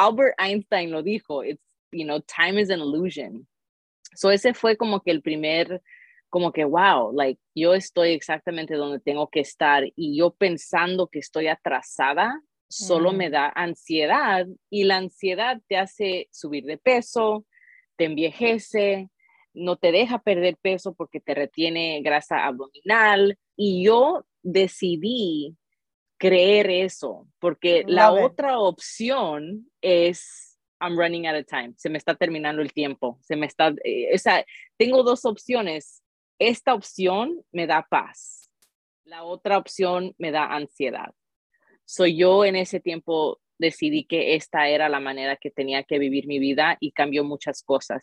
Albert Einstein lo dijo, it's, you know, time is an illusion. So ese fue como que el primer, como que, wow, like, yo estoy exactamente donde tengo que estar y yo pensando que estoy atrasada, solo me da ansiedad y la ansiedad te hace subir de peso, te envejece, no te deja perder peso porque te retiene grasa abdominal. Y yo decidí creer eso, porque la otra opción es I'm running out of time, se me está terminando el tiempo, se me está, eh, o sea, tengo dos opciones. Esta opción me da paz, la otra opción me da ansiedad. Soy yo en ese tiempo decidí que esta era la manera que tenía que vivir mi vida y cambió muchas cosas.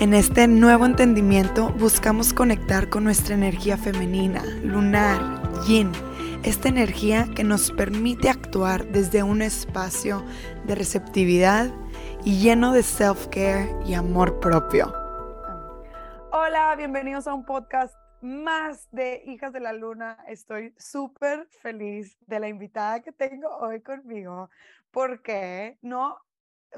En este nuevo entendimiento buscamos conectar con nuestra energía femenina, lunar, yin, esta energía que nos permite actuar desde un espacio de receptividad y lleno de self-care y amor propio. Hola, bienvenidos a un podcast más de Hijas de la Luna. Estoy súper feliz de la invitada que tengo hoy conmigo porque no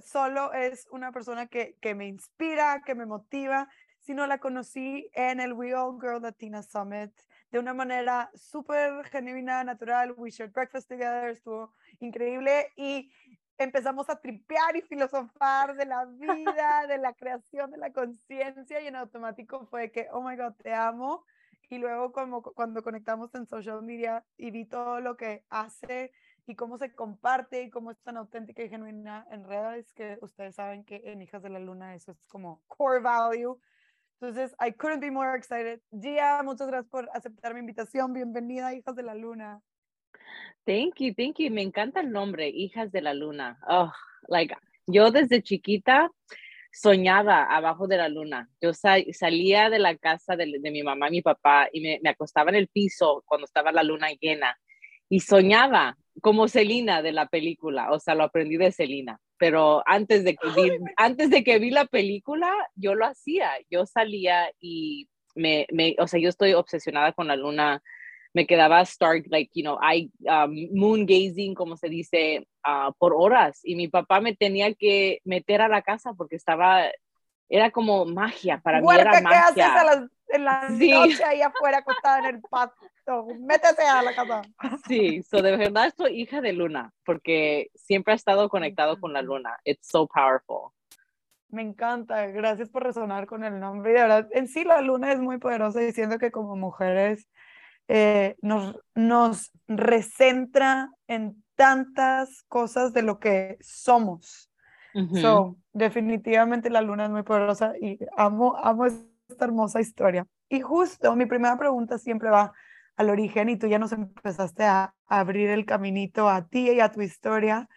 solo es una persona que, que me inspira, que me motiva, sino la conocí en el We All Girl Latina Summit de una manera súper genuina, natural. We shared breakfast together, estuvo increíble y empezamos a tripear y filosofar de la vida, de la creación, de la conciencia y en automático fue que, oh my God, te amo. Y luego como cuando conectamos en social media y vi todo lo que hace y cómo se comparte y cómo es tan auténtica y genuina en redes, que ustedes saben que en Hijas de la Luna eso es como core value. Entonces, I couldn't be more excited. Gia, muchas gracias por aceptar mi invitación. Bienvenida, Hijas de la Luna. Thank you, thank you. Me encanta el nombre, Hijas de la Luna. Oh, like, yo desde chiquita soñaba abajo de la luna. Yo salía de la casa de, mi mamá y mi papá y me, acostaba en el piso cuando estaba la luna llena y soñaba como Celina de la película, o sea, lo aprendí de Celina, pero antes de que vi, antes de que vi la película, yo lo hacía, yo salía y me, me, o sea, yo estoy obsesionada con la luna me quedaba start, like, you know, I, um, moon gazing, como se dice, uh, por horas. Y mi papá me tenía que meter a la casa porque estaba, era como magia, para mí era magia. ¿Qué haces a las, en la noche ahí afuera acostada en el pasto? Métete a la casa. Sí, so de verdad soy hija de luna, porque siempre ha estado conectado con la luna. It's so powerful. Me encanta, gracias por resonar con el nombre. de verdad, en sí la luna es muy poderosa diciendo que como mujeres eh, nos, nos recentra en tantas cosas de lo que somos. So, definitivamente la luna es muy poderosa y amo, amo esta hermosa historia. Y justo mi primera pregunta siempre va al origen y tú ya nos empezaste a, abrir el caminito a ti y a tu historia.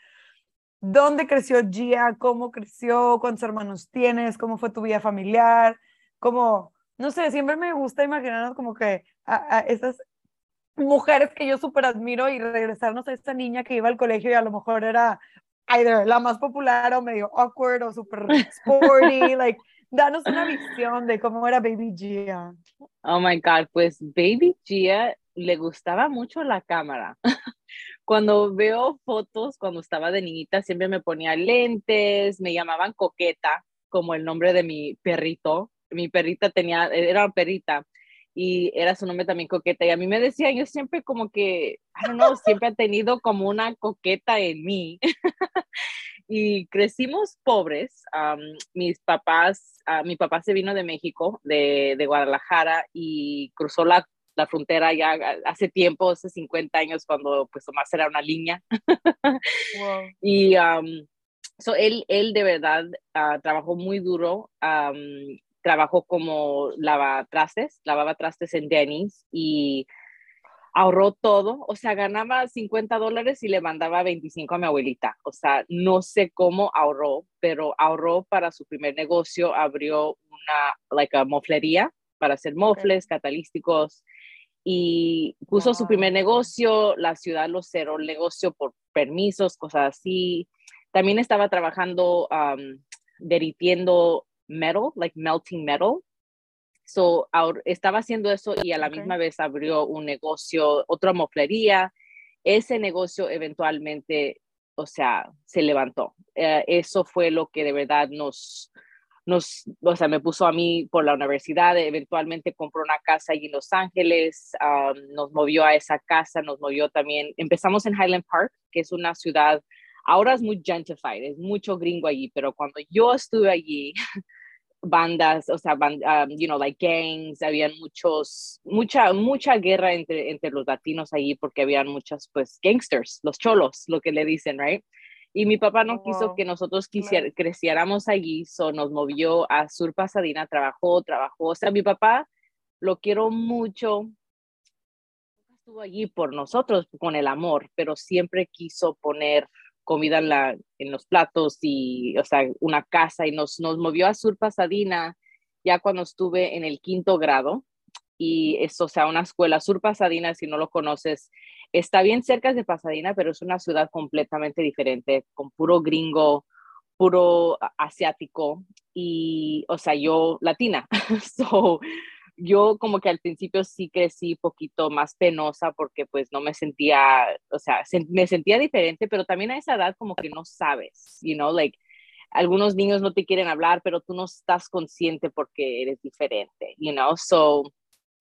¿Dónde creció Gia? ¿Cómo creció? ¿Cuántos hermanos tienes? ¿Cómo fue tu vida familiar? ¿Cómo, no sé, siempre me gusta imaginarnos como que a, esas mujeres que yo súper admiro y regresarnos a esta niña que iba al colegio y a lo mejor era either la más popular o medio awkward o súper sporty, like, danos una visión de cómo era Baby Gia. Oh my God, pues Baby Gia le gustaba mucho la cámara. cuando veo fotos, cuando estaba de niñita, siempre me ponía lentes, me llamaban coqueta, como el nombre de mi perrito mi perrita tenía, era una perrita y era su nombre también coqueta. Y a mí me decía, yo siempre como que, I don't know, siempre ha tenido como una coqueta en mí. y crecimos pobres. mis papás, uh, mi papá se vino de México, de, de Guadalajara, y cruzó la, la, frontera ya hace tiempo, hace 50 años, cuando pues Tomás era una niña. wow. Y so él, él de verdad uh, trabajó muy duro trabajó como lavatrastes, lavaba trastes en Denny's y ahorró todo, o sea, ganaba 50 dólares y le mandaba 25 a mi abuelita. O sea, no sé cómo ahorró, pero ahorró para su primer negocio, abrió una, like a moflería para hacer mofles, catalísticos y puso su primer negocio, la ciudad lo cerró el negocio por permisos, cosas así. También estaba trabajando um, derritiendo metal, like melting metal. So, estaba haciendo eso y a la misma vez abrió un negocio, otra moflería. Ese negocio eventualmente, o sea, se levantó. Eh, eso fue lo que de verdad nos, nos, o sea, me puso a mí por la universidad, eventualmente compró una casa allí en Los Ángeles, nos movió a esa casa, nos movió también, empezamos en Highland Park, que es una ciudad, ahora es muy gentrified, es mucho gringo allí, pero cuando yo estuve allí, bandas, o sea, you know, like gangs, habían muchos, mucha, mucha guerra entre, entre los latinos allí porque habían muchos, pues, gangsters, los cholos, lo que le dicen, right? Y mi papá no quiso que nosotros creciéramos allí, so nos movió a Sur Pasadena, trabajó, trabajó. O sea, mi papá lo quiero mucho, estuvo allí por nosotros, con el amor, pero siempre quiso poner comida en, los platos y, o sea, una casa y nos, nos movió a Sur Pasadena ya cuando estuve en el quinto grado. Y eso, o sea, una escuela Sur Pasadena, si no lo conoces, está bien cerca de Pasadena, pero es una ciudad completamente diferente, con puro gringo, puro asiático y, o sea, yo latina. so, yo como que al principio sí crecí poquito más penosa porque pues no me sentía, o sea, me sentía diferente, pero también a esa edad como que no sabes, you know, like algunos niños no te quieren hablar, pero tú no estás consciente porque eres diferente, you know, so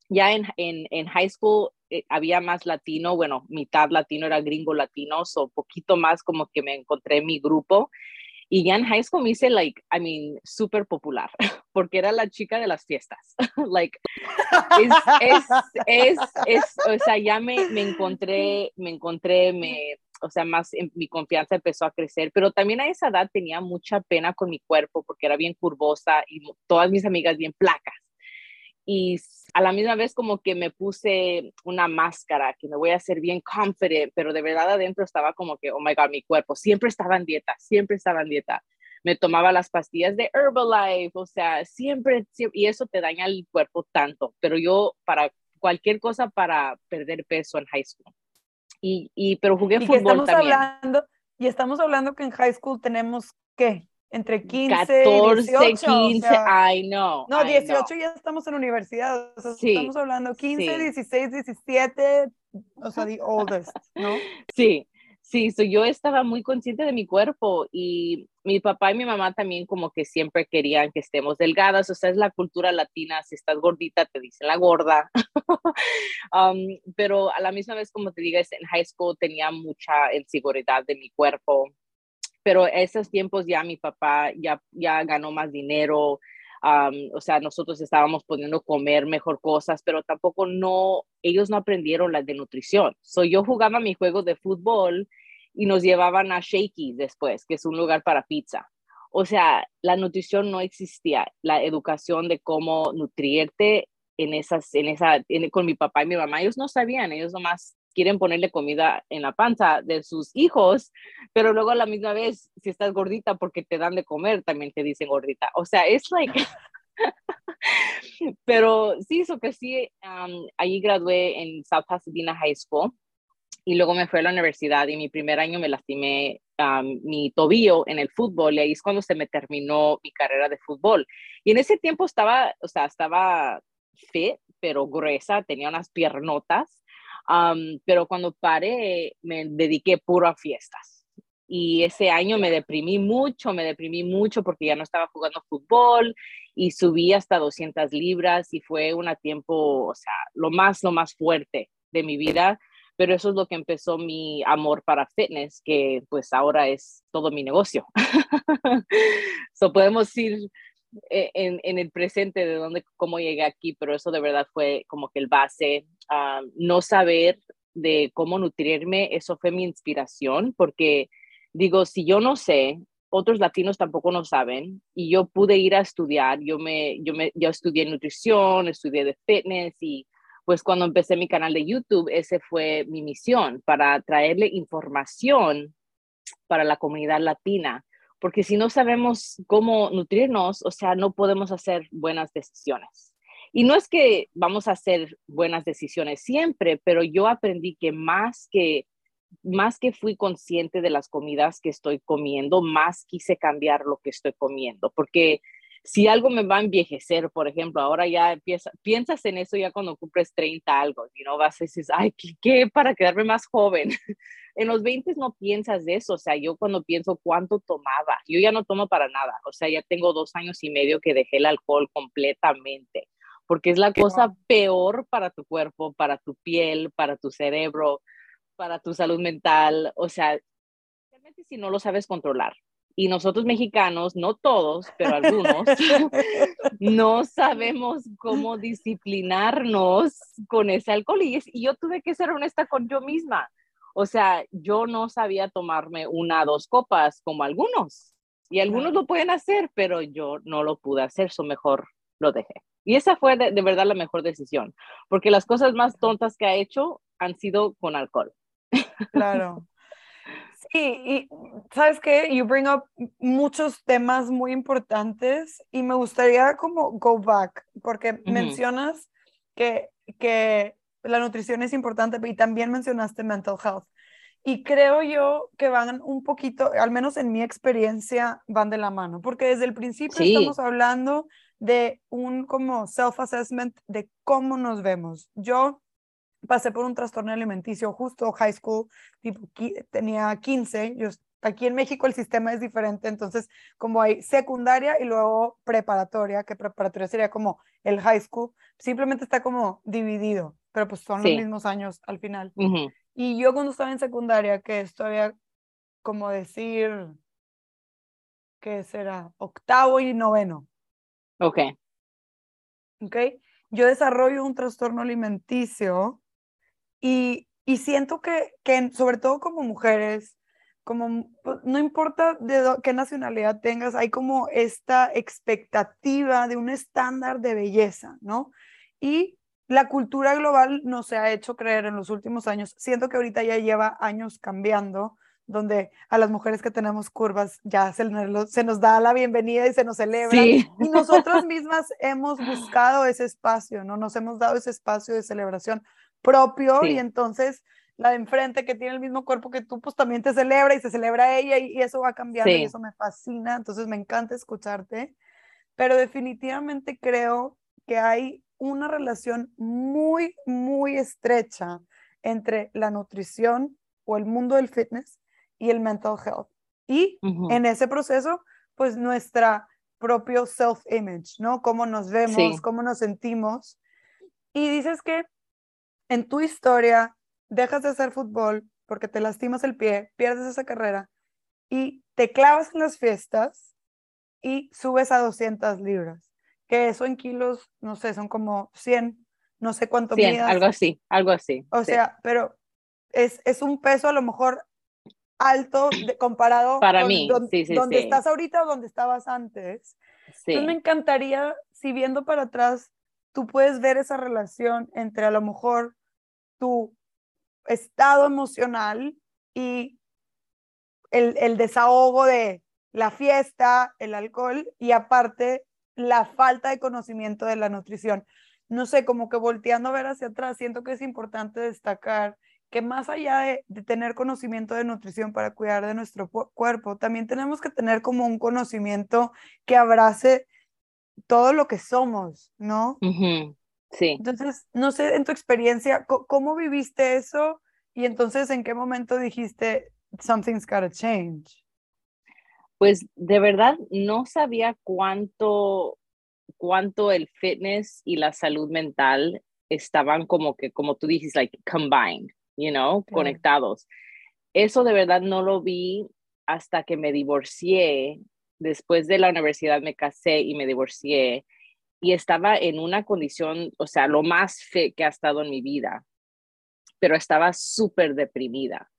ya en, en, en high school eh, había más latino, bueno, mitad latino era gringo latino, o poquito más como que me encontré en mi grupo. Y ya en high school me hice, like, I mean, súper popular, porque era la chica de las fiestas. like, es, es, es, o sea, ya me, me encontré, me encontré, me, o sea, más mi confianza empezó a crecer, pero también a esa edad tenía mucha pena con mi cuerpo porque era bien curvosa y todas mis amigas bien placas y a la misma vez como que me puse una máscara que me voy a hacer bien confident, pero de verdad adentro estaba como que, oh my God, mi cuerpo siempre estaba en dieta, siempre estaba en dieta. Me tomaba las pastillas de Herbalife, o sea, siempre, y eso te daña el cuerpo tanto, pero yo para cualquier cosa para perder peso en high school. Y, y pero jugué fútbol estamos también. Hablando, y estamos hablando que en high school tenemos, ¿qué? Entre 15 14, 18, 15, I know. No, 18 ya estamos en universidad, sí, estamos hablando 15, 16, 17, o sea, the oldest, ¿no? Sí, sí, so yo estaba muy consciente de mi cuerpo y mi papá y mi mamá también como que siempre querían que estemos delgadas, o sea, es la cultura latina, si estás gordita te dicen la gorda, um, pero a la misma vez, como te digas, en high school tenía mucha inseguridad de mi cuerpo, pero esos tiempos ya mi papá ya, ya ganó más dinero, o sea, nosotros estábamos poniendo comer mejor cosas, pero tampoco no, ellos no aprendieron las de nutrición. So, yo jugaba mi juego de fútbol y nos llevaban a Shakey's después, que es un lugar para pizza. O sea, la nutrición no existía, la educación de cómo nutrirte en esas, en esa, con mi papá y mi mamá, ellos no sabían, ellos nomás quieren ponerle comida en la panza de sus hijos, pero luego a la misma vez, si estás gordita porque te dan de comer, también te dicen gordita. O sea, es like... pero sí, eso que sí, um, gradué en South Pasadena High School y luego me fui a la universidad y mi primer año me lastimé um, mi tobillo en el fútbol y ahí es cuando se me terminó mi carrera de fútbol. Y en ese tiempo estaba, o sea, estaba fit, pero gruesa, tenía unas piernotas pero cuando paré, me dediqué puro a fiestas. Y ese año me deprimí mucho, me deprimí mucho porque ya no estaba jugando fútbol y subí hasta 200 libras y fue un tiempo, o sea, lo más, lo más fuerte de mi vida. Pero eso es lo que empezó mi amor para fitness, que pues ahora es todo mi negocio. so podemos ir en, en, el presente de dónde, cómo llegué aquí, pero eso de verdad fue como que el base. Ah, no saber de cómo nutrirme, eso fue mi inspiración, porque digo, si yo no sé, otros latinos tampoco no saben, y yo pude ir a estudiar, yo, me, yo, me, yo estudié nutrición, estudié de fitness y pues cuando empecé mi canal de YouTube, ese fue mi misión, para traerle información para la comunidad latina, porque si no sabemos cómo nutrirnos, o sea, no podemos hacer buenas decisiones. Y no es que vamos a hacer buenas decisiones siempre, pero yo aprendí que más que más que fui consciente de las comidas que estoy comiendo, más quise cambiar lo que estoy comiendo, porque si algo me va a envejecer, por ejemplo, ahora ya empieza, piensas en eso ya cuando cumples 30 algo, y no vas a decir, ay, ¿qué, para quedarme más joven? en los 20 no piensas de eso, o sea, yo cuando pienso cuánto tomaba, yo ya no tomo para nada, o sea, ya tengo dos años y medio que dejé el alcohol completamente, porque es la cosa peor para tu cuerpo, para tu piel, para tu cerebro, para tu salud mental, o sea, realmente si no lo sabes controlar. Y nosotros mexicanos, no todos, pero algunos, no sabemos cómo disciplinarnos con ese alcohol. Y, y yo tuve que ser honesta con yo misma. O sea, yo no sabía tomarme una o dos copas como algunos. Y algunos lo pueden hacer, pero yo no lo pude hacer, eso mejor lo dejé. Y esa fue de, de, verdad la mejor decisión, porque las cosas más tontas que ha hecho han sido con alcohol. Claro. Sí, y sabes que you bring up muchos temas muy importantes y me gustaría como go back, porque mencionas que, que la nutrición es importante y también mencionaste mental health. Y creo yo que van un poquito, al menos en mi experiencia, van de la mano, porque desde el principio estamos hablando de un como self-assessment de cómo nos vemos. Yo pasé por un trastorno alimenticio justo high school, tipo, tenía 15, yo, aquí en México el sistema es diferente, entonces como hay secundaria y luego preparatoria, que preparatoria sería como el high school, simplemente está como dividido, pero pues son los mismos años al final. Y yo cuando estaba en secundaria, que esto había como decir, ¿qué será? Octavo y noveno. Ok. Ok. Yo desarrollo un trastorno alimenticio y, y siento que, que, sobre todo como mujeres, como pues, no importa de qué nacionalidad tengas, hay como esta expectativa de un estándar de belleza, ¿no? Y la cultura global nos se ha hecho creer en los últimos años, siento que ahorita ya lleva años cambiando, donde a las mujeres que tenemos curvas ya se, se nos da la bienvenida y se nos celebra. Y nosotras mismas hemos buscado ese espacio, ¿no? Nos hemos dado ese espacio de celebración propio y entonces la de enfrente que tiene el mismo cuerpo que tú, pues también te celebra y se celebra ella y, eso va cambiando y eso me fascina, entonces me encanta escucharte, pero definitivamente creo que hay una relación muy, muy estrecha entre la nutrición o el mundo del fitness y el mental health. Y en ese proceso, pues nuestra propio self-image, ¿no? Cómo nos vemos, cómo nos sentimos. Y dices que en tu historia dejas de hacer fútbol porque te lastimas el pie, pierdes esa carrera y te clavas en las fiestas y subes a 200 libras que eso en kilos, no sé, son como 100, no sé cuánto 100, algo así, algo así. O sea, pero es, es un peso a lo mejor alto de, comparado Para con mí, sí, sí, donde estás ahorita o donde estabas antes. Entonces me encantaría, si viendo para atrás, tú puedes ver esa relación entre a lo mejor tu estado emocional y el, el desahogo de la fiesta, el alcohol y aparte la falta de conocimiento de la nutrición. No sé, como que volteando a ver hacia atrás, siento que es importante destacar que más allá de, tener conocimiento de nutrición para cuidar de nuestro cuerpo, también tenemos que tener como un conocimiento que abrace todo lo que somos, ¿no? Sí. Entonces, no sé, en tu experiencia, ¿cómo viviste eso? Y entonces, ¿en qué momento dijiste, something's gotta change? pues de verdad no sabía cuánto, cuánto el fitness y la salud mental estaban como que, como tú dijiste, like combined, you know, conectados. Eso de verdad no lo vi hasta que me divorcié. Después de la universidad me casé y me divorcié y estaba en una condición, o sea, lo más fit que ha estado en mi vida, pero estaba súper deprimida.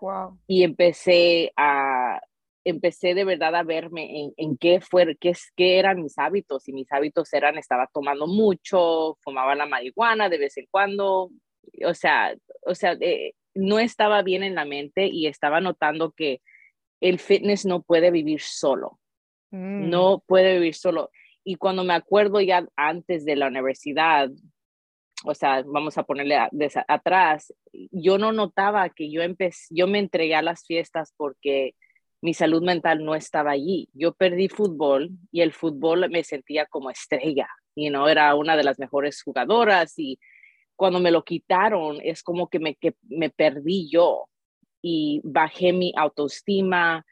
Wow. Y empecé a empecé de verdad a verme en, en qué, fue, qué, qué eran mis hábitos y mis hábitos eran, estaba tomando mucho, fumaba la marihuana de vez en cuando, o sea, o sea, eh, no estaba bien en la mente y estaba notando que el fitness no puede vivir solo, mm. no puede vivir solo. Y cuando me acuerdo ya antes de la universidad, o sea, vamos a ponerle atrás, yo no notaba que yo empecé, yo me entregué a las fiestas porque mi salud mental no estaba allí. Yo perdí fútbol y el fútbol me sentía como estrella, y no era una de las mejores jugadoras y cuando me lo quitaron es como que me, que me perdí yo y bajé mi autoestima,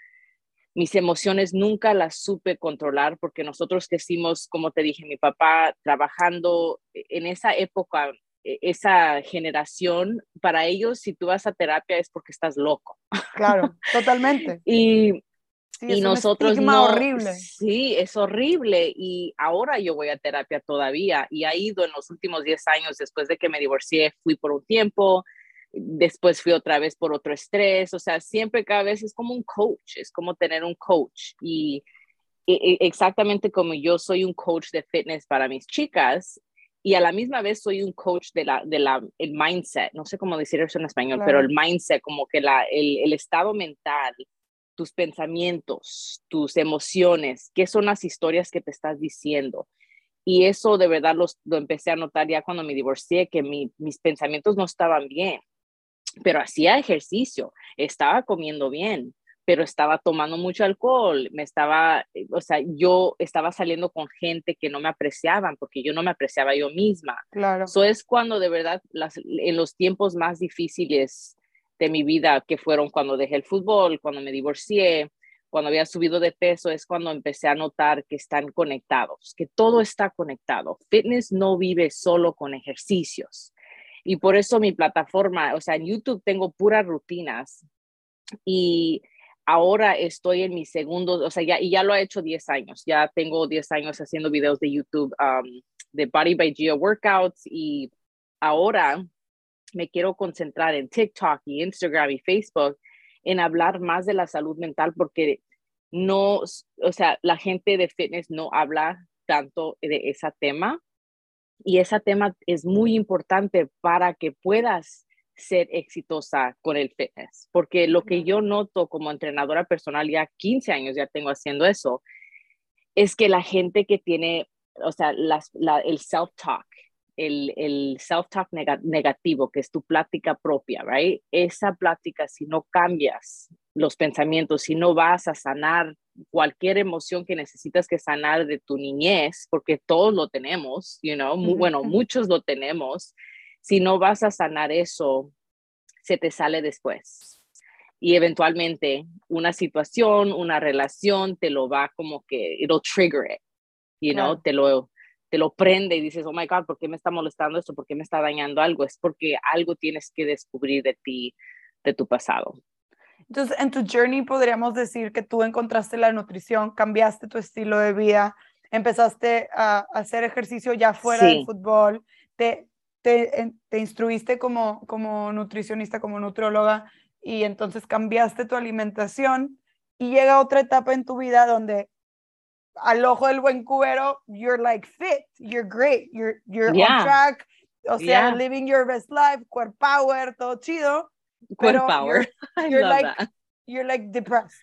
mis emociones nunca las supe controlar porque nosotros crecimos, como te dije, mi papá trabajando en esa época, e, esa generación, para ellos si tú vas a terapia es porque estás loco. Claro, totalmente. y y nosotros no, horrible. Sí, es horrible y ahora yo voy a terapia todavía y ha ido en los últimos 10 años después de que me divorcié, fui por un tiempo, después fui otra vez por otro estrés, o sea, siempre cada vez es como un coach, es como tener un coach y, exactamente como yo soy un coach de fitness para mis chicas y a la misma vez soy un coach de la, de la, el mindset, no sé cómo decir eso en español, pero el mindset, como que la, el, el estado mental, tus pensamientos, tus emociones, qué son las historias que te estás diciendo. Y eso de verdad los, lo empecé a notar ya cuando me divorcié, que mis pensamientos no estaban bien pero hacía ejercicio, estaba comiendo bien, pero estaba tomando mucho alcohol, me estaba, eh, o sea, yo estaba saliendo con gente que no me apreciaban porque yo no me apreciaba yo misma. Claro. Eso es cuando de verdad, las, en los tiempos más difíciles de mi vida, que fueron cuando dejé el fútbol, cuando me divorcié, cuando había subido de peso, es cuando empecé a notar que están conectados, que todo está conectado. Fitness no vive solo con ejercicios. Y por eso mi plataforma, o sea, en YouTube tengo puras rutinas. Y ahora estoy en mi segundo, o sea, ya, y ya lo he hecho 10 años, ya tengo 10 años haciendo videos de YouTube um, de Body by Geo Workouts y ahora me quiero concentrar en TikTok y Instagram y Facebook en hablar más de la salud mental porque no, o sea, la gente de fitness no habla tanto de ese tema y ese tema es muy importante para que puedas ser exitosa con el fitness, porque lo que yo noto como entrenadora personal, ya 15 años ya tengo haciendo eso, es que la gente que tiene, o sea, el self-talk, el, el self-talk negativo, que es tu plática propia, right? Esa plática, si no cambias los pensamientos, si no vas a sanar cualquier emoción que necesitas que sanar de tu niñez, porque todos lo tenemos, you know, muy, bueno, muchos lo tenemos, si no vas a sanar eso, se te sale después. Y eventualmente una situación, una relación te lo va como que, it'll trigger it, you know, te lo, te lo prende y dices, oh my God, ¿por qué me está molestando esto? ¿Por qué me está dañando algo? Es porque algo tienes que descubrir de ti, de tu pasado. Entonces, en tu journey podríamos decir que tú encontraste la nutrición, cambiaste tu estilo de vida, empezaste a, hacer ejercicio ya fuera del fútbol, te, te, te, instruiste como, como nutricionista, como nutrióloga, y entonces cambiaste tu alimentación y llega otra etapa en tu vida donde al ojo del buen cubero, you're like fit, you're great, you're, you're on track, o sea, living your best life, core power, todo chido, Core power. You're, you're like that. you're like depressed.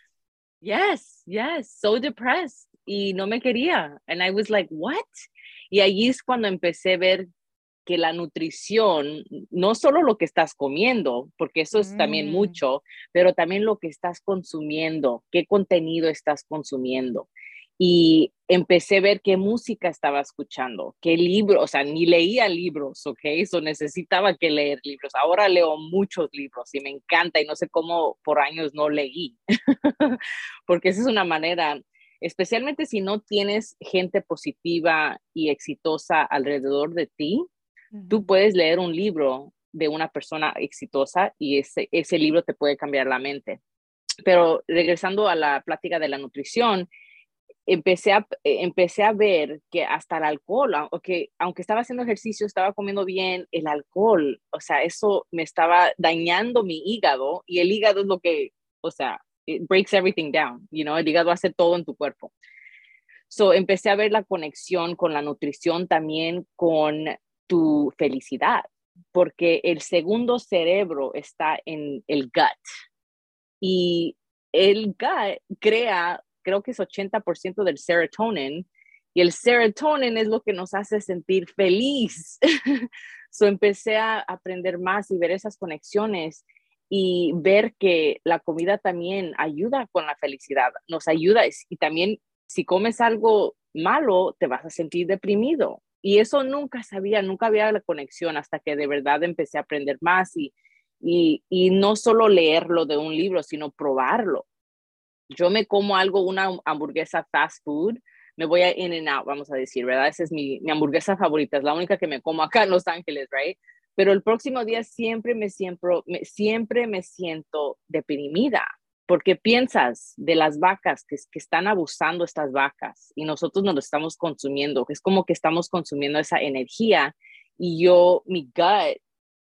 Yes, yes, so depressed. Y no me quería. And I was like, what? Y allí es cuando empecé a ver que la nutrición, no solo lo que estás comiendo, porque eso es también mm. mucho, pero también lo que estás consumiendo, qué contenido estás consumiendo y empecé a ver qué música estaba escuchando, qué libro, o sea, ni leía libros, ¿ok? Eso necesitaba que leer libros. Ahora leo muchos libros y me encanta y no sé cómo por años no leí, porque esa es una manera, especialmente si no tienes gente positiva y exitosa alrededor de ti, tú puedes leer un libro de una persona exitosa y ese, ese libro te puede cambiar la mente. Pero regresando a la plática de la nutrición, empecé a, eh, empecé a ver que hasta el alcohol, aunque, aunque estaba haciendo ejercicio, estaba comiendo bien, el alcohol, o sea, eso me estaba dañando mi hígado y el hígado es lo que, o sea, breaks everything down, you know, el hígado hace todo en tu cuerpo. So empecé a ver la conexión con la nutrición también con tu felicidad, porque el segundo cerebro está en el gut y el gut crea, creo que es 80% del serotonin y el serotonin es lo que nos hace sentir feliz. so empecé a aprender más y ver esas conexiones y ver que la comida también ayuda con la felicidad, nos ayuda y también si comes algo malo te vas a sentir deprimido. Y eso nunca sabía, nunca había la conexión hasta que de verdad empecé a aprender más y, y, y no solo leerlo de un libro, sino probarlo. Yo me como algo, una hamburguesa fast food, me voy a In and Out, vamos a decir, ¿verdad? Esa es mi, mi hamburguesa favorita, es la única que me como acá en Los Ángeles, ¿right? Pero el próximo día siempre me, siempre, siempre me siento deprimida, porque piensas de las vacas que, que están abusando estas vacas y nosotros no lo estamos consumiendo, es como que estamos consumiendo esa energía y yo, mi gut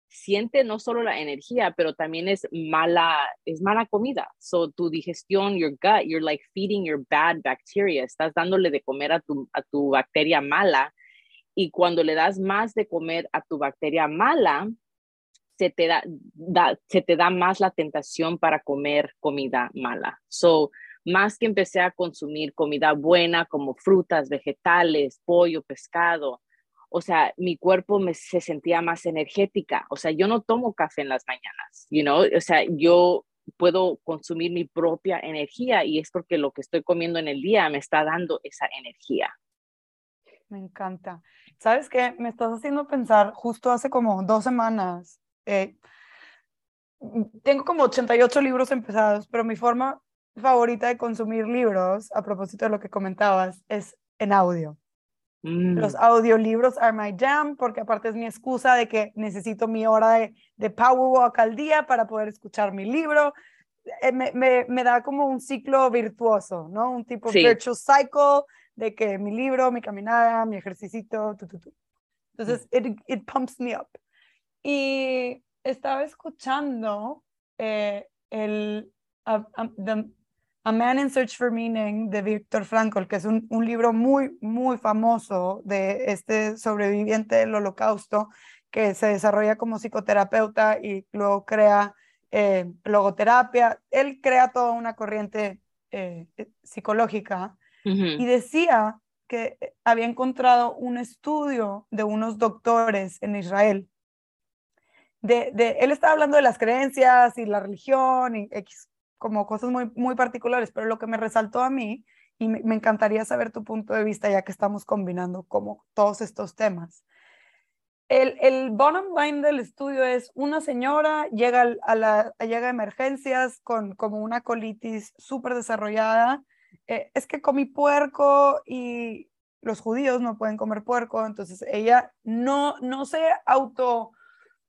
siente no solo la energía, pero también es mala, es mala comida. So tu digestión, your gut, you're like feeding your bad bacteria, estás dándole de comer a tu, a tu bacteria mala y cuando le das más de comer a tu bacteria mala, se te da, se te da más la tentación para comer comida mala. So, más que empecé a consumir comida buena como frutas, vegetales, pollo, pescado, o sea, mi cuerpo me, se sentía más energética. O sea, yo no tomo café en las mañanas, you know? O sea, yo puedo consumir mi propia energía y es porque lo que estoy comiendo en el día me está dando esa energía. Me encanta. ¿Sabes qué? Me estás haciendo pensar, justo hace como dos semanas, eh, tengo como 88 libros empezados, pero mi forma favorita de consumir libros, a propósito de lo que comentabas, es en audio. Los mm. audiolibros are my jam, porque aparte es mi excusa de que necesito mi hora de, de power walk al día para poder escuchar mi libro. Eh, me, me, me, da como un ciclo virtuoso, ¿no? Un tipo de virtual cycle de que mi libro, mi caminada, mi ejercicio, tu, tu, tu. Entonces, mm. it, it, pumps me up. Y estaba escuchando eh, el, a Man in Search for Meaning de Víctor Frankl, que es un, un, libro muy, muy famoso de este sobreviviente del holocausto que se desarrolla como psicoterapeuta y luego crea eh, logoterapia. Él crea toda una corriente eh, psicológica y decía que había encontrado un estudio de unos doctores en Israel. De, de, él estaba hablando de las creencias y la religión y X como cosas muy, muy particulares, pero lo que me resaltó a mí, y me, encantaría saber tu punto de vista ya que estamos combinando como todos estos temas. El, el bottom line del estudio es una señora llega a, la, llega emergencias con como una colitis súper desarrollada. Eh, es que comí puerco y los judíos no pueden comer puerco, entonces ella no, no se auto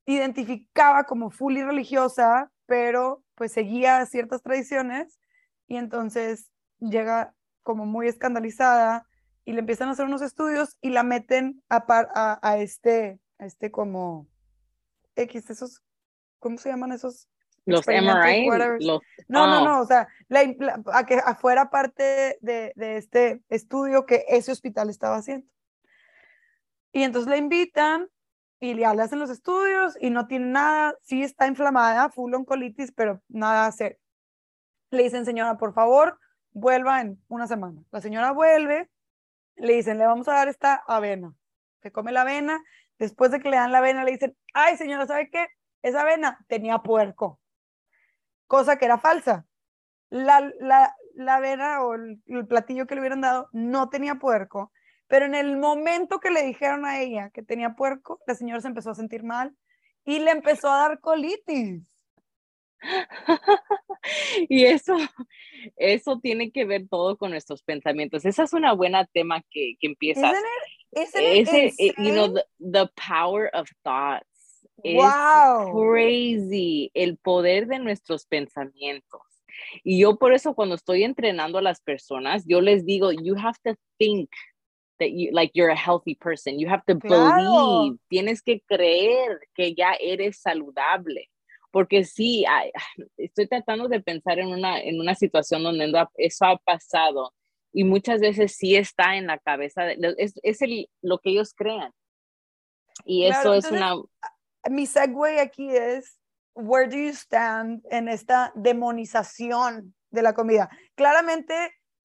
identificaba como fully religiosa, pero pues seguía ciertas tradiciones y entonces llega como muy escandalizada y le empiezan a hacer unos estudios y la meten a, a, a este, a este como X, esos, ¿cómo se llaman esos? Los MRI. no, no, no, o sea, a que afuera parte de, de este estudio que ese hospital estaba haciendo. Y entonces la invitan y le hacen los estudios y no tiene nada, sí está inflamada, full oncolitis, pero nada hacer. Le dicen, señora, por favor, vuelva en una semana. La señora vuelve, le dicen, le vamos a dar esta avena. Se come la avena, después de que le dan la avena, le dicen, ay, señora, ¿sabe qué? Esa avena tenía puerco, cosa que era falsa. La, la, la avena o el platillo que le hubieran dado no tenía puerco, pero en el momento que le dijeron a ella que tenía puerco, la señora se empezó a sentir mal y le empezó a dar colitis. y eso, eso tiene que ver todo con nuestros pensamientos. Esa es una buena tema que, que empieza. Ese, eh, you know, the, power of thoughts. Wow. crazy. El poder de nuestros pensamientos. Y yo por eso cuando estoy entrenando a las personas, yo les digo, you have to think that you like you're a healthy person. You have to believe. Tienes que creer que ya eres saludable. porque sí, estoy tratando de pensar en una, en una situación donde eso ha pasado y muchas veces sí está en la cabeza, es, es el, lo que ellos crean. Y eso es una... Mi segue aquí es, where do you stand en esta demonización de la comida? Claramente,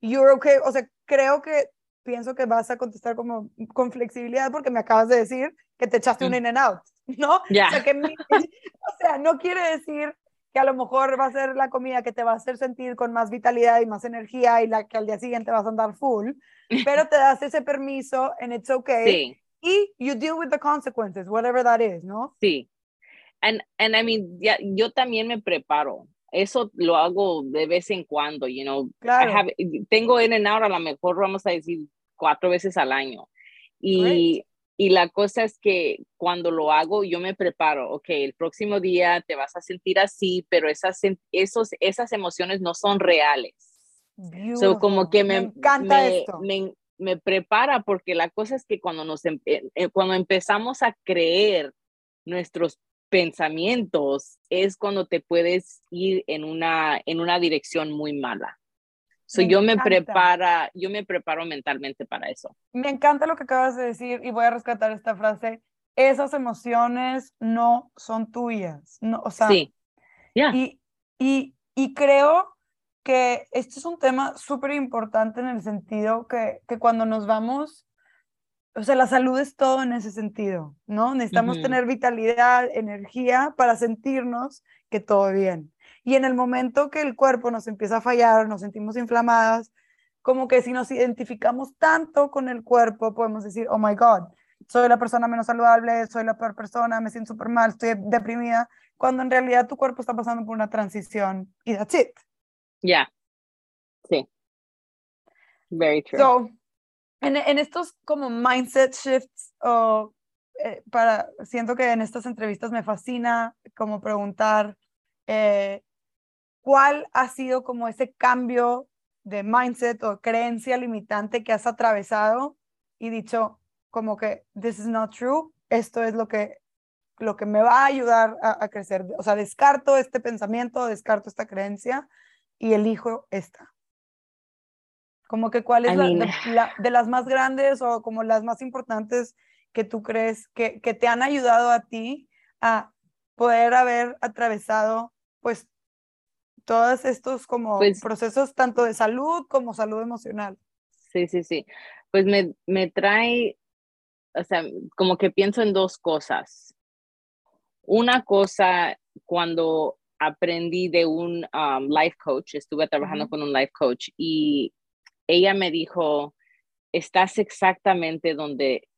you're okay, o sea, creo que pienso que vas a contestar como con flexibilidad porque me acabas de decir que te echaste un mm. in and out, ¿no? Ya. O, sea, que o sea, no quiere decir que a lo mejor va a ser la comida que te va a hacer sentir con más vitalidad y más energía y la que al día siguiente vas a andar full, pero te das ese permiso and it's okay. Sí. Y you deal with the consequences, whatever that is, ¿no? Sí. And, and I mean, ya, yo también me preparo. Eso lo hago de vez en cuando, you know. Claro. tengo en and out a lo mejor vamos a decir cuatro veces al año. Y, y la cosa es que cuando lo hago, yo me preparo, ok, el próximo día te vas a sentir así, pero esas, esos, esas emociones no son reales. So, como que me, encanta esto. Me, prepara porque la cosa es que cuando, nos, eh, eh, cuando empezamos a creer nuestros pensamientos es cuando te puedes ir en una, en una dirección muy mala. So yo me prepara, yo me preparo mentalmente para eso. Me encanta lo que acabas de decir y voy a rescatar esta frase. Esas emociones no son tuyas, no, o sea, sí. y, y, y creo que este es un tema súper importante en el sentido que, que cuando nos vamos, o sea, la salud es todo en ese sentido, ¿no? Necesitamos tener vitalidad, energía para sentirnos que todo bien. Y en el momento que el cuerpo nos empieza a fallar, nos sentimos inflamadas, como que si nos identificamos tanto con el cuerpo, podemos decir, oh my God, soy la persona menos saludable, soy la peor persona, me siento súper mal, estoy deprimida, cuando en realidad tu cuerpo está pasando por una transición y that's it. Ya, sí. Very true. So, en, en estos como mindset shifts, o eh, para, siento que en estas entrevistas me fascina como preguntar, eh, ¿cuál ha sido como ese cambio de mindset o creencia limitante que has atravesado y dicho como que this is not true, esto es lo que lo que me va a ayudar a, crecer, o sea, descarto este pensamiento, descarto esta creencia y elijo esta. Como que cuál es la, de, las más grandes o como las más importantes que tú crees que, que te han ayudado a ti a poder haber atravesado pues todos estos como pues procesos tanto de salud como salud emocional. Sí, sí, sí. Pues me, me trae, o sea, como que pienso en dos cosas. Una cosa, cuando aprendí de un um, life coach, estuve trabajando con un life coach y ella me dijo, estás exactamente donde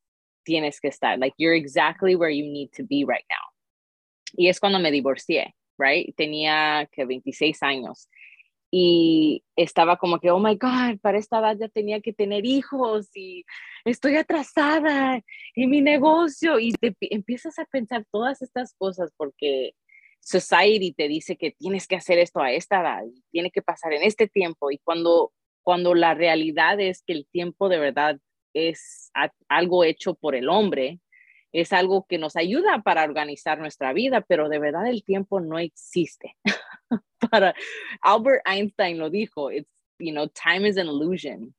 tienes que estar, like you're exactly where you need to be right now. Y es cuando me divorcié right? Tenía que 26 años. Y estaba como que, oh my God, para esta edad ya tenía que tener hijos y estoy atrasada y mi negocio y te empiezas a pensar todas estas cosas porque society te dice que tienes que hacer esto a esta edad, tiene que pasar en este tiempo. Y cuando, cuando la realidad es que el tiempo de verdad es algo hecho por el hombre, es algo que nos ayuda para organizar nuestra vida, pero de verdad el tiempo no existe. para Albert Einstein lo dijo, it's, you know, time is an illusion.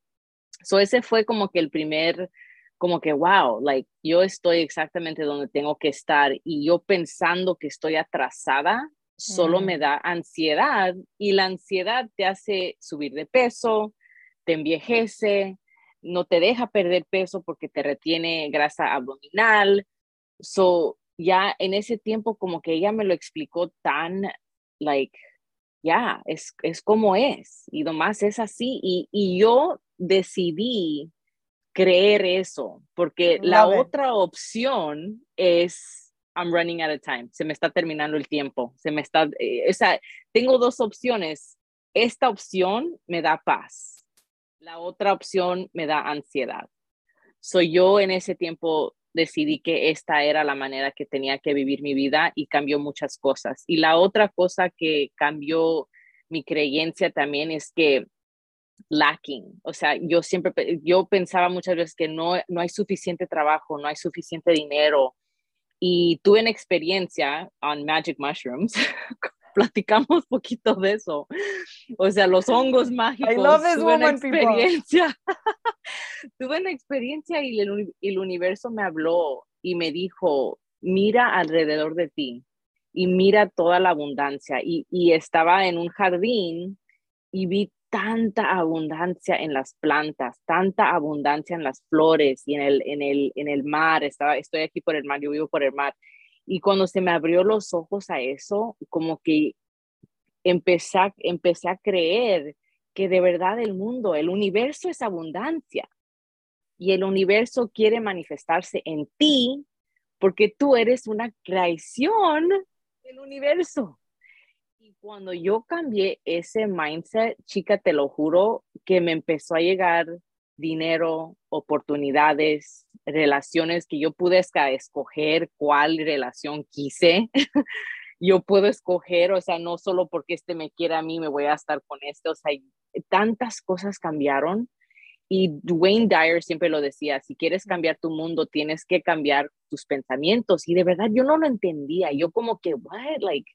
So ese fue como que el primer como que wow, like yo estoy exactamente donde tengo que estar y yo pensando que estoy atrasada solo me da ansiedad y la ansiedad te hace subir de peso, te envejece, no te deja perder peso porque te retiene grasa abdominal. So, ya en ese tiempo como que ella me lo explicó tan, like, ya, es, es como es y nomás es así. Y, y yo decidí creer eso porque la otra opción es I'm running out of time, se me está terminando el tiempo, se me está, eh, o sea, tengo dos opciones. Esta opción me da paz la otra opción me da ansiedad. Soy yo en ese tiempo decidí que esta era la manera que tenía que vivir mi vida y cambió muchas cosas. Y la otra cosa que cambió mi creencia también es que lacking, o sea, yo siempre, yo pensaba muchas veces que no, no hay suficiente trabajo, no hay suficiente dinero, y tuve una experiencia on Magic Mushrooms. Platicamos poquito de eso. O sea, los hongos mágicos. I love this tuve una experiencia. tuve una experiencia y el, el universo me habló y me dijo, mira alrededor de ti y mira toda la abundancia. Y, y estaba en un jardín y vi tanta abundancia en las plantas, tanta abundancia en las flores y en el, en el, en el mar. Estaba, estoy aquí por el mar, yo vivo por el mar. Y cuando se me abrió los ojos a eso, como que empecé, empecé a creer que de verdad el mundo, el universo es abundancia. Y el universo quiere manifestarse en ti porque tú eres una creación del universo. Y cuando yo cambié ese mindset, chica, te lo juro, que me empezó a llegar dinero, oportunidades, relaciones que yo pude escoger cuál relación quise. yo puedo escoger, o sea, no solo porque este me quiere a mí, me voy a estar con este, o sea, tantas cosas cambiaron y Dwayne Dyer siempre lo decía, si quieres cambiar tu mundo, tienes que cambiar tus pensamientos. Y de verdad yo no lo entendía. Yo como que, what, like,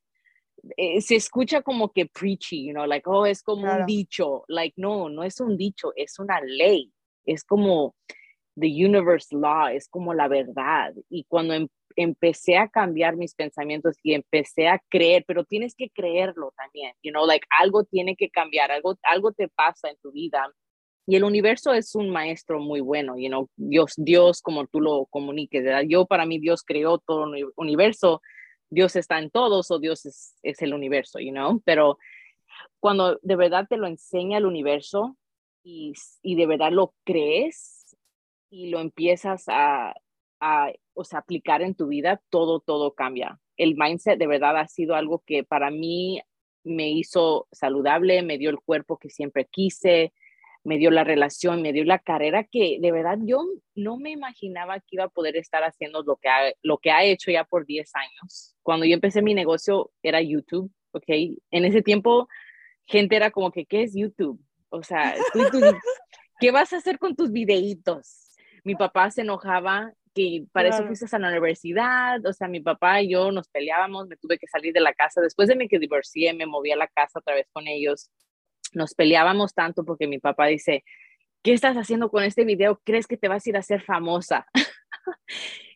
eh, se escucha como que preachy, you know, like, oh, es como un dicho. Like, no, no es un dicho, es una ley. Es como the universe law, es como la verdad. Y cuando em, empecé a cambiar mis pensamientos y empecé a creer, pero tienes que creerlo también, you know, like algo tiene que cambiar, algo, algo te pasa en tu vida y el universo es un maestro muy bueno, you know, Dios, Dios como tú lo comuniques, ¿verdad? Yo para mí Dios creó todo el universo, Dios está en todos o Dios es, es el universo, you know, pero cuando de verdad te lo enseña el universo y, y de verdad lo crees y lo empiezas a, a o sea, aplicar en tu vida, todo, todo cambia. El mindset de verdad ha sido algo que para mí me hizo saludable, me dio el cuerpo que siempre quise, me dio la relación, me dio la carrera que de verdad yo no me imaginaba que iba a poder estar haciendo lo que ha, lo que ha hecho ya por 10 años. Cuando yo empecé mi negocio era YouTube, ¿ok? En ese tiempo gente era como que, ¿qué es YouTube? O sea, ¿qué vas a hacer con tus videitos? Mi papá se enojaba que para eso fuiste a la universidad, o sea, mi papá y yo nos peleábamos, me tuve que salir de la casa, después de que divorcié, me moví a la casa otra vez con ellos, nos peleábamos tanto porque mi papá dice, ¿qué estás haciendo con este video? ¿Crees que te vas a ir a ser famosa?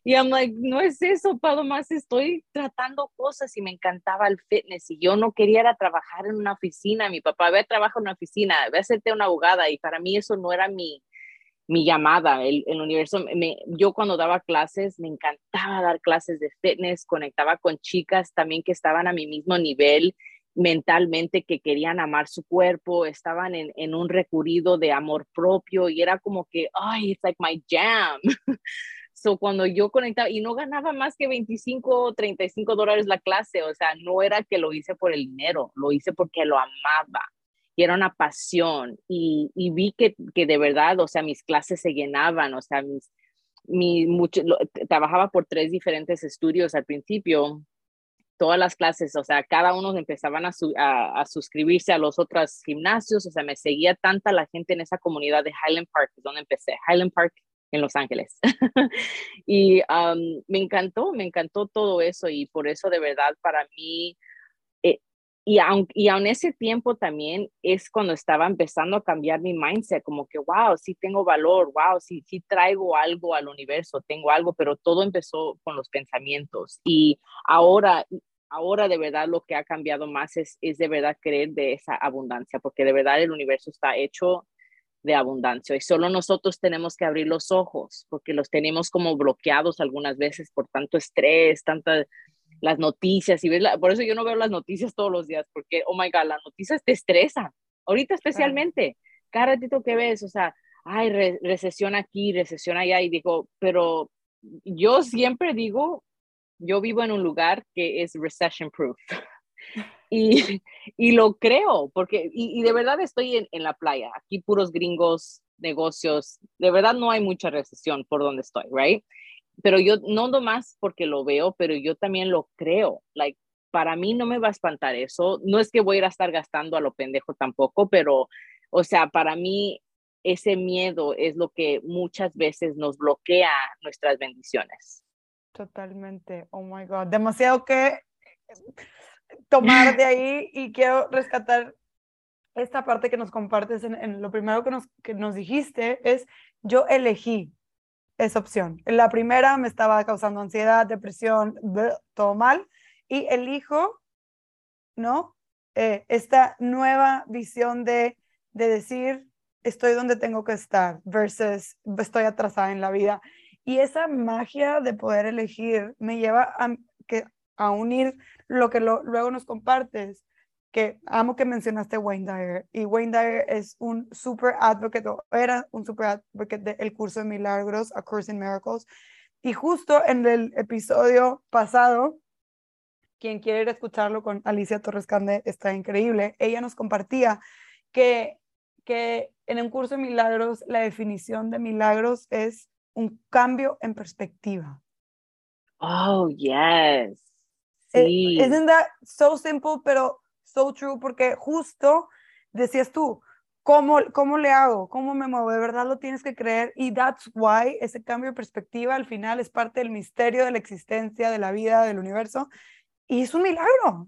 y I'm like, no es eso, Pablo, más estoy tratando cosas y me encantaba el fitness y yo no quería trabajar en una oficina. Mi papá, ve a trabajar en una oficina, ve a hacerte una abogada y para mí eso no era mi, mi llamada, el, el universo, me, yo cuando daba clases, me encantaba dar clases de fitness, conectaba con chicas también que estaban a mi mismo nivel mentalmente que querían amar su cuerpo, estaban en, en, un recurrido de amor propio y era como que, ay, it's like my jam. so cuando yo conectaba y no ganaba más que 25 o 35 dólares la clase, o sea, no era que lo hice por el dinero, lo hice porque lo amaba y era una pasión y, y vi que, que, de verdad, o sea, mis clases se llenaban, o sea, mis, mi, mucho, trabajaba por tres diferentes estudios al principio todas las clases, o sea, cada uno empezaban a, a, suscribirse a los otros gimnasios, o sea, me seguía tanta la gente en esa comunidad de Highland Park, donde empecé, Highland Park en Los Ángeles. y me encantó, me encantó todo eso y por eso de verdad para mí, eh, y, aun, y aun ese tiempo también es cuando estaba empezando a cambiar mi mindset, como que, wow, sí tengo valor, wow, sí, sí traigo algo al universo, tengo algo, pero todo empezó con los pensamientos. Y ahora, ahora de verdad lo que ha cambiado más es, es de verdad creer de esa abundancia, porque de verdad el universo está hecho de abundancia y solo nosotros tenemos que abrir los ojos porque los tenemos como bloqueados algunas veces por tanto estrés, tantas las noticias y ves por eso yo no veo las noticias todos los días porque oh my god, las noticias te estresan. Ahorita especialmente, cada ratito que ves, o sea, ay, recesión aquí, recesión allá y digo, pero yo siempre digo, yo vivo en un lugar que es recession proof. Y, y lo creo, porque, y, de verdad estoy en, en, la playa, aquí puros gringos, negocios, de verdad no hay mucha recesión por donde estoy, right? Pero yo no más porque lo veo, pero yo también lo creo, like, para mí no me va a espantar eso, no es que voy a ir a estar gastando a lo pendejo tampoco, pero, o sea, para mí ese miedo es lo que muchas veces nos bloquea nuestras bendiciones. Totalmente. Oh my God. Demasiado que tomar de ahí y quiero rescatar esta parte que nos compartes en, lo primero que nos, que nos dijiste es yo elegí esa opción. La primera me estaba causando ansiedad, depresión, todo mal y elijo, ¿no? Eh, esta nueva visión de, de decir estoy donde tengo que estar versus estoy atrasada en la vida. Y esa magia de poder elegir me lleva a, que, a unir lo que luego nos compartes, que amo que mencionaste Wayne Dyer, y Wayne Dyer es un super advocate, era un super advocate del curso de milagros, A Course in Miracles, y justo en el episodio pasado, quien quiere escucharlo con Alicia Torres Cande, está increíble, ella nos compartía que, que en un curso de milagros la definición de milagros es un cambio en perspectiva. Oh, yes. Eh, sí. Isn't that so simple, pero so true? Porque justo decías tú, ¿cómo, ¿cómo le hago? ¿Cómo me muevo? De verdad lo tienes que creer. Y that's why ese cambio de perspectiva al final es parte del misterio de la existencia, de la vida, del universo. Y es un milagro.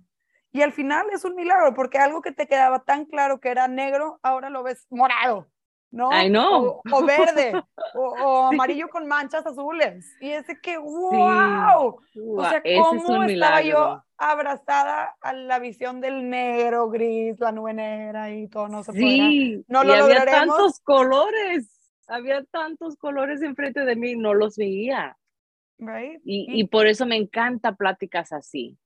Y al final es un milagro, porque algo que te quedaba tan claro que era negro, ahora lo ves morado. ¿No? O, verde, o, amarillo con manchas azules. Y ese que, wow, o sea, cómo estaba yo abrazada a la visión del negro, gris, la nube negra y todo, no se sí, No lo y había tantos colores, había tantos colores enfrente de mí, no los veía. Right? Y, y por eso me encanta pláticas así,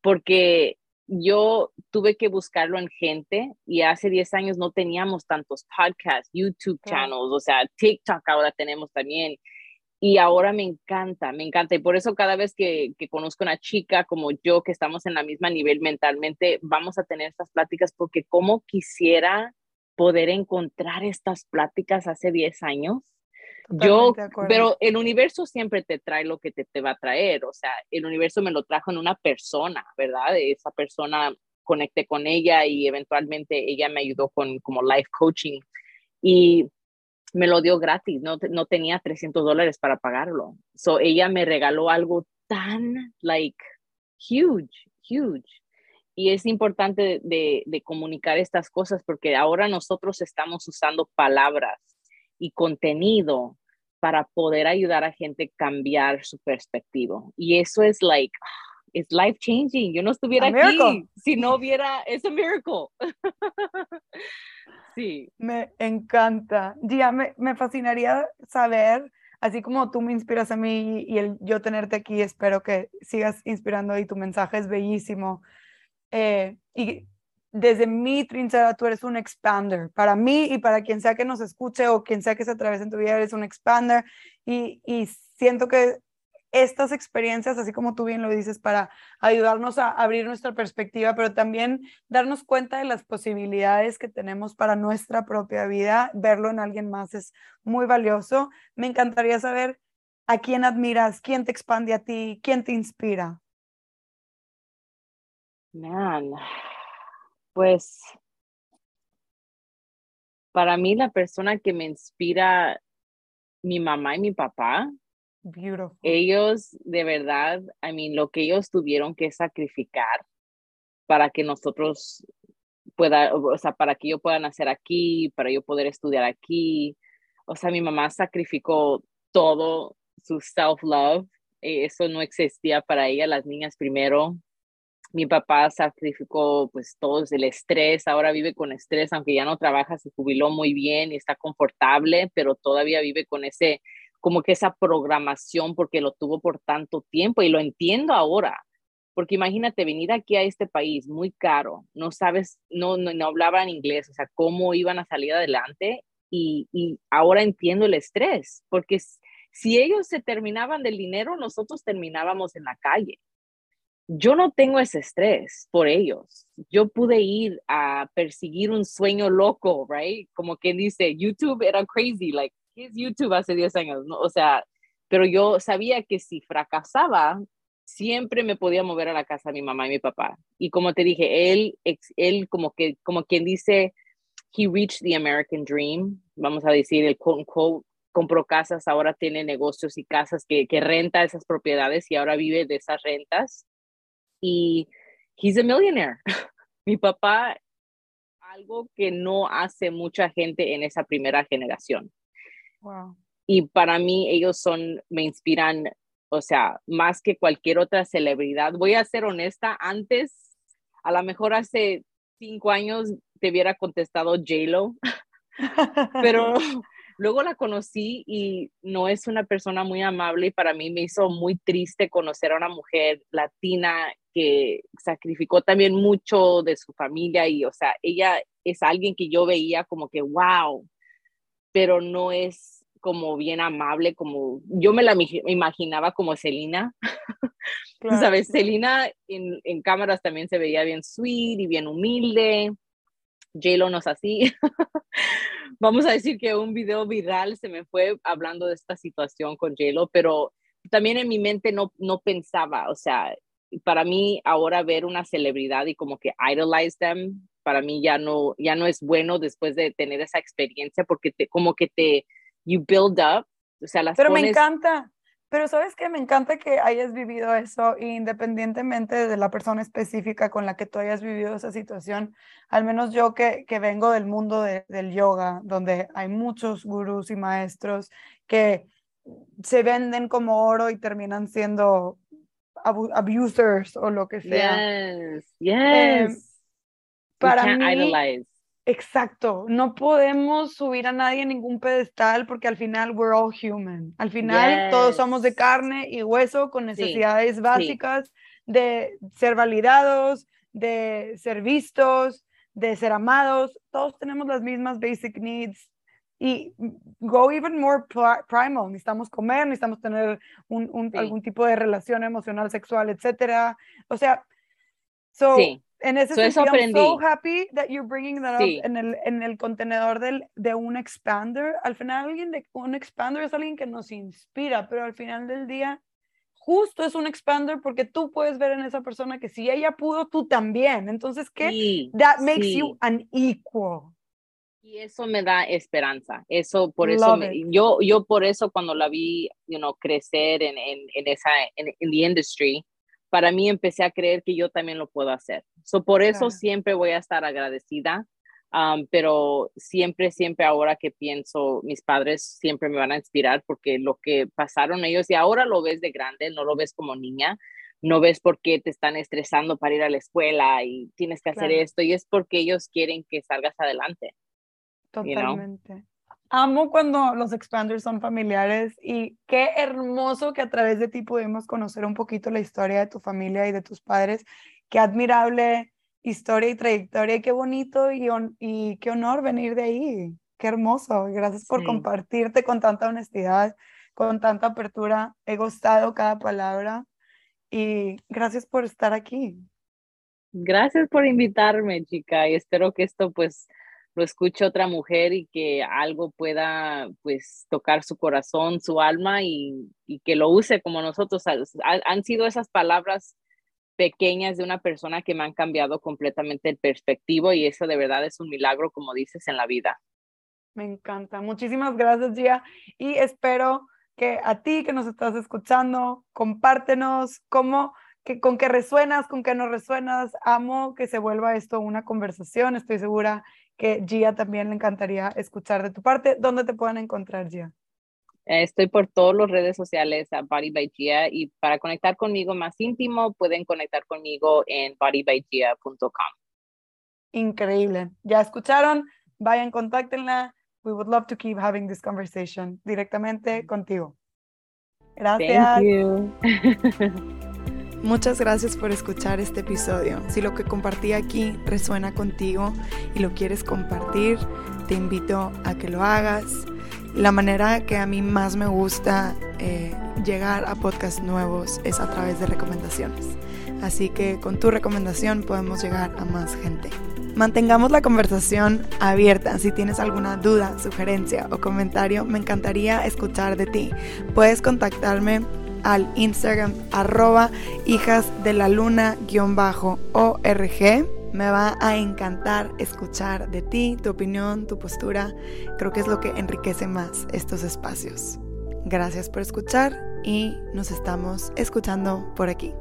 porque yo tuve que buscarlo en gente y hace 10 años no teníamos tantos podcasts, YouTube channels, o sea, TikTok ahora tenemos también. Y ahora me encanta, me encanta. Y por eso cada vez que, que conozco una chica como yo, que estamos en la misma nivel mentalmente, vamos a tener estas pláticas porque como quisiera poder encontrar estas pláticas hace 10 años yo, pero el universo siempre te trae lo que te, te va a traer, o sea, el universo me lo trajo en una persona, ¿verdad? Esa persona conecté con ella y eventualmente ella me ayudó con como life coaching y me lo dio gratis, no, no tenía 300 dólares para pagarlo. So ella me regaló algo tan, like, huge, huge. Y es importante de, de comunicar estas cosas porque ahora nosotros estamos usando palabras y contenido para poder ayudar a gente a cambiar su perspectiva. Y eso es like, es life changing. Yo no estuviera aquí si no hubiera, es un miracle. sí. Me encanta. Gia, me, me, fascinaría saber, así como tú me inspiras a mí y el yo tenerte aquí, espero que sigas inspirando y tu mensaje es bellísimo. Eh, y desde mi trinchera tú eres un expander. Para mí y para quien sea que nos escuche o quien sea que se atraviese en tu vida, eres un expander. Y, y siento que estas experiencias, así como tú bien lo dices, para ayudarnos a abrir nuestra perspectiva, pero también darnos cuenta de las posibilidades que tenemos para nuestra propia vida, verlo en alguien más es muy valioso. Me encantaría saber a quién admiras, quién te expande a ti, quién te inspira. Man, pues para mí la persona que me inspira, mi mamá y mi papá, Beautiful. ellos de verdad, I mean, lo que ellos tuvieron que sacrificar para que nosotros pueda, o sea, para que yo pueda nacer aquí, para yo poder estudiar aquí. O sea, mi mamá sacrificó todo su self-love. Eh, eso no existía para ella, las niñas primero, mi papá sacrificó pues todo el estrés, ahora vive con estrés, aunque ya no trabaja, se jubiló muy bien y está confortable, pero todavía vive con ese, como que esa programación porque lo tuvo por tanto tiempo y lo entiendo ahora. Porque imagínate venir aquí a este país muy caro, no sabes, no, no, no hablaban inglés, o sea, cómo iban a salir adelante y, y ahora entiendo el estrés, porque si ellos se terminaban del dinero, nosotros terminábamos en la calle yo no tengo ese estrés por ellos. Yo pude ir a perseguir un sueño loco, right? Como quien dice, YouTube era crazy, like, ¿qué es YouTube hace 10 años? ¿no? O sea, pero yo sabía que si fracasaba, siempre me podía mover a la casa de mi mamá y mi papá. Y como te dije, él, él como que, como quien dice, he reached the American dream, vamos a decir el quote unquote, compró casas, ahora tiene negocios y casas que, que renta esas propiedades y ahora vive de esas rentas. Y he's a millionaire. Mi papá, algo que no hace mucha gente en esa primera generación. Wow. Y para mí ellos son, me inspiran, o sea, más que cualquier otra celebridad. Voy a ser honesta, antes, a lo mejor hace cinco años te hubiera contestado J-Lo, pero luego la conocí y no es una persona muy amable y para mí me hizo muy triste conocer a una mujer latina que sacrificó también mucho de su familia y, o sea, ella es alguien que yo veía como que, wow, pero no es como bien amable, como yo me la imaginaba como Celina. ¿Sabes? Celina en, en, cámaras también se veía bien sweet y bien humilde. J-Lo no es así. Vamos a decir que un video viral se me fue hablando de esta situación con J-Lo, pero también en mi mente no, no pensaba, o sea, para mí ahora ver una celebridad y como que idolize them, para mí ya no, ya no es bueno después de tener esa experiencia porque te, como que te, you build up, o sea, las Pero me encanta, pero sabes que me encanta que hayas vivido eso independientemente de la persona específica con la que tú hayas vivido esa situación. Al menos yo que, que vengo del mundo del yoga, donde hay muchos gurús y maestros que se venden como oro y terminan siendo abusers o lo que sea. Yes, yes. Eh, para mí, Exacto, no podemos subir a nadie en ningún pedestal porque al final we're all human. Al final todos somos de carne y hueso con necesidades básicas de ser validados, de ser vistos, de ser amados. Todos tenemos las mismas basic needs y go even more primal. Necesitamos comer, necesitamos tener un, algún tipo de relación emocional, sexual, etcétera. O sea, so, en ese sentido, I'm so happy that you're bringing that up en el, en el contenedor del, de un expander. Al final, alguien de un expander es alguien que nos inspira, pero al final del día, justo es un expander porque tú puedes ver en esa persona que si ella pudo, tú también. Entonces, ¿qué? that makes you an equal. Y eso me da esperanza. Eso, por eso, yo, yo por eso cuando la vi, you know, crecer en, en, en esa, en, en the industry, para mí empecé a creer que yo también lo puedo hacer. So, por eso siempre voy a estar agradecida, um, pero siempre, siempre ahora que pienso, mis padres siempre me van a inspirar porque lo que pasaron ellos y ahora lo ves de grande, no lo ves como niña, no ves por qué te están estresando para ir a la escuela y tienes que hacer esto y es porque ellos quieren que salgas adelante. Totalmente amo cuando los expanders son familiares y qué hermoso que a través de ti pudimos conocer un poquito la historia de tu familia y de tus padres. Qué admirable historia y trayectoria y qué bonito y, y qué honor venir de ahí. Qué hermoso. Gracias por compartirte con tanta honestidad, con tanta apertura. He gustado cada palabra y gracias por estar aquí. Gracias por invitarme, chica, y espero que esto pues lo escuche otra mujer y que algo pueda pues tocar su corazón, su alma y, que lo use como nosotros. Han sido esas palabras pequeñas de una persona que me han cambiado completamente el perspectivo y eso de verdad es un milagro, como dices, en la vida. Me encanta. Muchísimas gracias, Gia. Y espero que a ti que nos estás escuchando, compártenos cómo, que, con qué resuenas, con qué no resuenas. Amo que se vuelva esto una conversación. Estoy segura que Gia también le encantaría escuchar de tu parte. ¿Dónde te pueden encontrar, Gia? Eh, estoy por todas las redes sociales a Body by Gia y para conectar conmigo más íntimo pueden conectar conmigo en bodybygia.com. Increíble. ¿Ya escucharon? Vayan, contáctenla. We would love to keep having this conversation directamente contigo. Gracias. Thank you. Muchas gracias por escuchar este episodio. Si lo que compartí aquí resuena contigo y lo quieres compartir, te invito a que lo hagas. La manera que a mí más me gusta eh, llegar a podcasts nuevos es a través de recomendaciones. Así que con tu recomendación podemos llegar a más gente. Mantengamos la conversación abierta. Si tienes alguna duda, sugerencia o comentario, me encantaría escuchar de ti. Puedes contactarme al Instagram arroba hijas de la luna org Me va a encantar escuchar de ti, tu opinión, tu postura. Creo que es lo que enriquece más estos espacios. Gracias por escuchar y nos estamos escuchando por aquí.